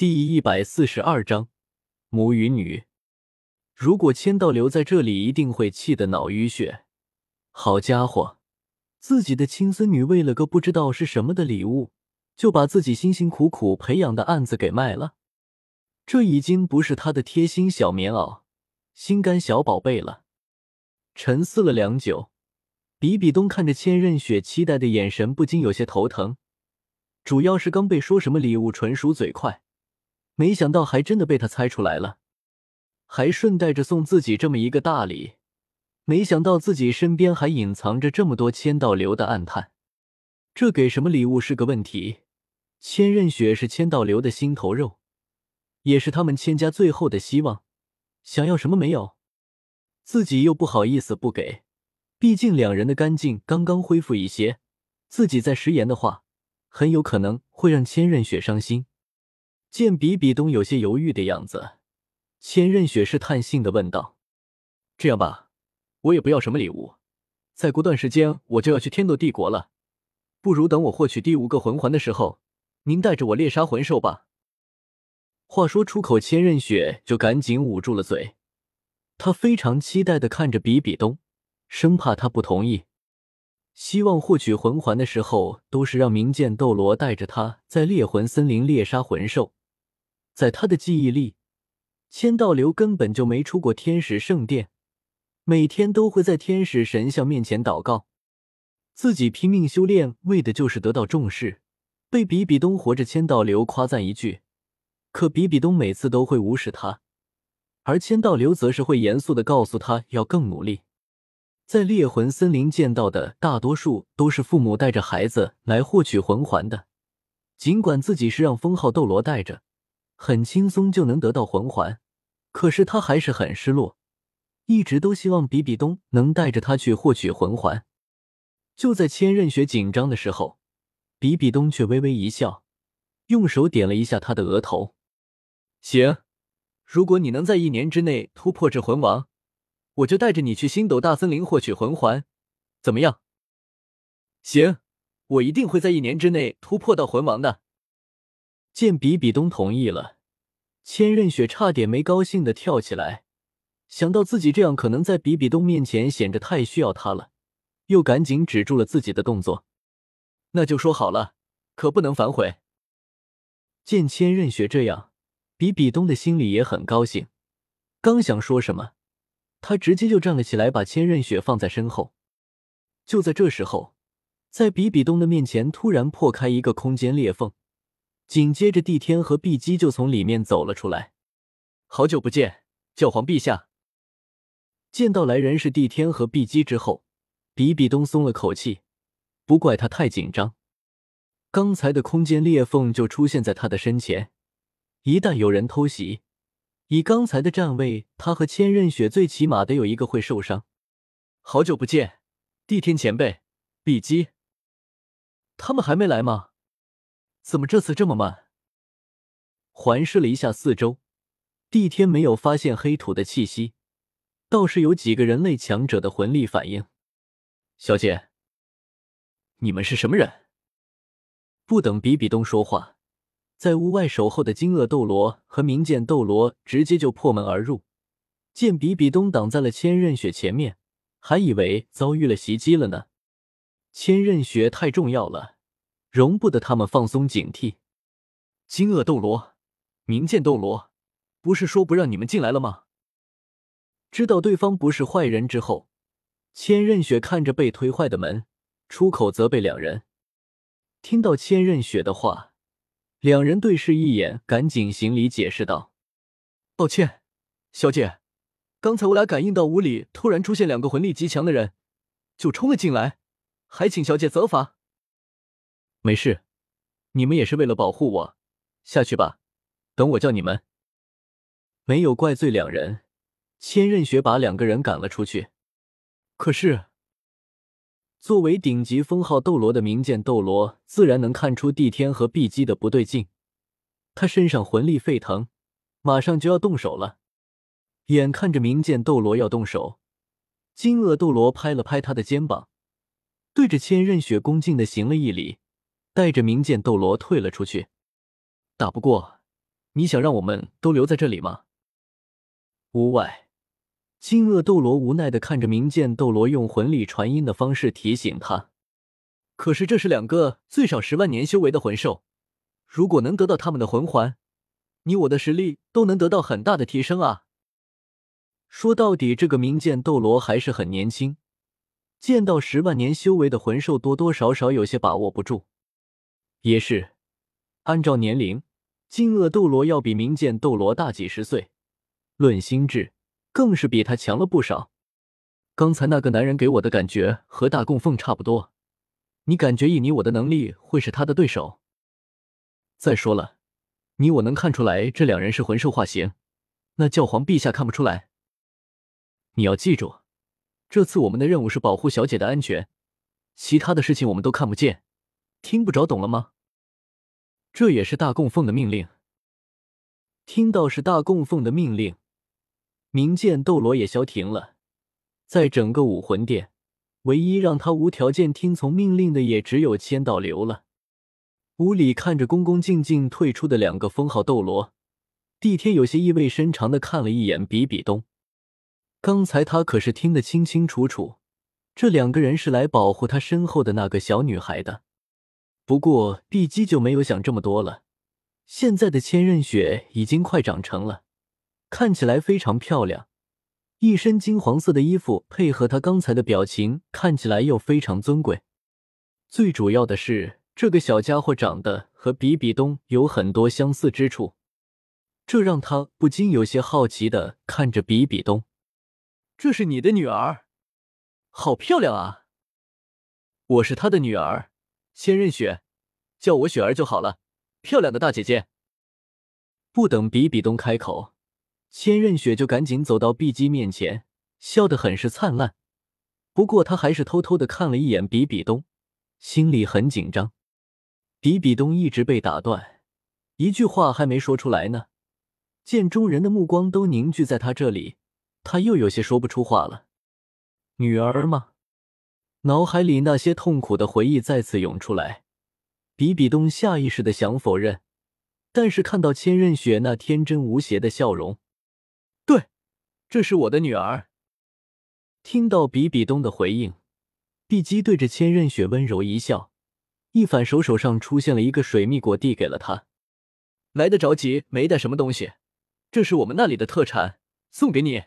第一百四十二章母与女。如果千道留在这里，一定会气得脑淤血。好家伙，自己的亲孙女为了个不知道是什么的礼物，就把自己辛辛苦苦培养的案子给卖了。这已经不是他的贴心小棉袄、心肝小宝贝了。沉思了良久，比比东看着千仞雪期待的眼神，不禁有些头疼。主要是刚被说什么礼物，纯属嘴快。没想到还真的被他猜出来了，还顺带着送自己这么一个大礼。没想到自己身边还隐藏着这么多千道流的暗探，这给什么礼物是个问题。千仞雪是千道流的心头肉，也是他们千家最后的希望。想要什么没有，自己又不好意思不给。毕竟两人的干净刚刚恢复一些，自己再食言的话，很有可能会让千仞雪伤心。见比比东有些犹豫的样子，千仞雪试探性的问道：“这样吧，我也不要什么礼物，再过段时间我就要去天斗帝国了，不如等我获取第五个魂环的时候，您带着我猎杀魂兽吧。”话说出口，千仞雪就赶紧捂住了嘴，她非常期待的看着比比东，生怕他不同意。希望获取魂环的时候，都是让明剑斗罗带着他在猎魂森林猎杀魂兽。在他的记忆里，千道流根本就没出过天使圣殿，每天都会在天使神像面前祷告。自己拼命修炼，为的就是得到重视，被比比东活着千道流夸赞一句。可比比东每次都会无视他，而千道流则是会严肃的告诉他要更努力。在猎魂森林见到的大多数都是父母带着孩子来获取魂环的，尽管自己是让封号斗罗带着。很轻松就能得到魂环，可是他还是很失落，一直都希望比比东能带着他去获取魂环。就在千仞雪紧张的时候，比比东却微微一笑，用手点了一下他的额头：“行，如果你能在一年之内突破至魂王，我就带着你去星斗大森林获取魂环，怎么样？”“行，我一定会在一年之内突破到魂王的。”见比比东同意了，千仞雪差点没高兴的跳起来。想到自己这样可能在比比东面前显着太需要他了，又赶紧止住了自己的动作。那就说好了，可不能反悔。见千仞雪这样，比比东的心里也很高兴。刚想说什么，他直接就站了起来，把千仞雪放在身后。就在这时候，在比比东的面前突然破开一个空间裂缝。紧接着，帝天和碧姬就从里面走了出来。好久不见，教皇陛下！见到来人是帝天和碧姬之后，比比东松了口气。不怪他太紧张，刚才的空间裂缝就出现在他的身前。一旦有人偷袭，以刚才的站位，他和千仞雪最起码得有一个会受伤。好久不见，帝天前辈，碧姬，他们还没来吗？怎么这次这么慢？环视了一下四周，帝天没有发现黑土的气息，倒是有几个人类强者的魂力反应。小姐，你们是什么人？不等比比东说话，在屋外守候的金鳄斗罗和明剑斗罗直接就破门而入，见比比东挡在了千仞雪前面，还以为遭遇了袭击了呢。千仞雪太重要了。容不得他们放松警惕。金鳄斗罗、明剑斗罗，不是说不让你们进来了吗？知道对方不是坏人之后，千仞雪看着被推坏的门，出口责备两人。听到千仞雪的话，两人对视一眼，赶紧行礼解释道：“抱歉，小姐，刚才我俩感应到屋里突然出现两个魂力极强的人，就冲了进来，还请小姐责罚。”没事，你们也是为了保护我，下去吧。等我叫你们。没有怪罪两人，千仞雪把两个人赶了出去。可是，作为顶级封号斗罗的明剑斗罗，自然能看出帝天和碧姬的不对劲。他身上魂力沸腾，马上就要动手了。眼看着明剑斗罗要动手，金鳄斗罗拍了拍他的肩膀，对着千仞雪恭敬的行了一礼。带着明剑斗罗退了出去。打不过，你想让我们都留在这里吗？屋外，金鳄斗罗无奈的看着冥剑斗罗用魂力传音的方式提醒他。可是这是两个最少十万年修为的魂兽，如果能得到他们的魂环，你我的实力都能得到很大的提升啊！说到底，这个冥剑斗罗还是很年轻，见到十万年修为的魂兽，多多少少有些把握不住。也是，按照年龄，金鳄斗罗要比冥剑斗罗大几十岁。论心智，更是比他强了不少。刚才那个男人给我的感觉和大供奉差不多，你感觉以你我的能力会是他的对手？再说了，你我能看出来这两人是魂兽化形，那教皇陛下看不出来？你要记住，这次我们的任务是保护小姐的安全，其他的事情我们都看不见、听不着，懂了吗？这也是大供奉的命令。听到是大供奉的命令。冥剑斗罗也消停了，在整个武魂殿，唯一让他无条件听从命令的也只有千道流了。屋里看着恭恭敬敬退出的两个封号斗罗，帝天有些意味深长的看了一眼比比东。刚才他可是听得清清楚楚，这两个人是来保护他身后的那个小女孩的。不过碧姬就没有想这么多了，现在的千仞雪已经快长成了。看起来非常漂亮，一身金黄色的衣服配合她刚才的表情，看起来又非常尊贵。最主要的是，这个小家伙长得和比比东有很多相似之处，这让他不禁有些好奇的看着比比东。这是你的女儿，好漂亮啊！我是她的女儿，千仞雪，叫我雪儿就好了。漂亮的大姐姐。不等比比东开口。千仞雪就赶紧走到碧姬面前，笑得很是灿烂。不过她还是偷偷的看了一眼比比东，心里很紧张。比比东一直被打断，一句话还没说出来呢，见众人的目光都凝聚在他这里，他又有些说不出话了。女儿吗？脑海里那些痛苦的回忆再次涌出来，比比东下意识的想否认，但是看到千仞雪那天真无邪的笑容。对，这是我的女儿。听到比比东的回应，碧姬对着千仞雪温柔一笑，一反手手上出现了一个水蜜果，递给了他。来得着急，没带什么东西，这是我们那里的特产，送给你。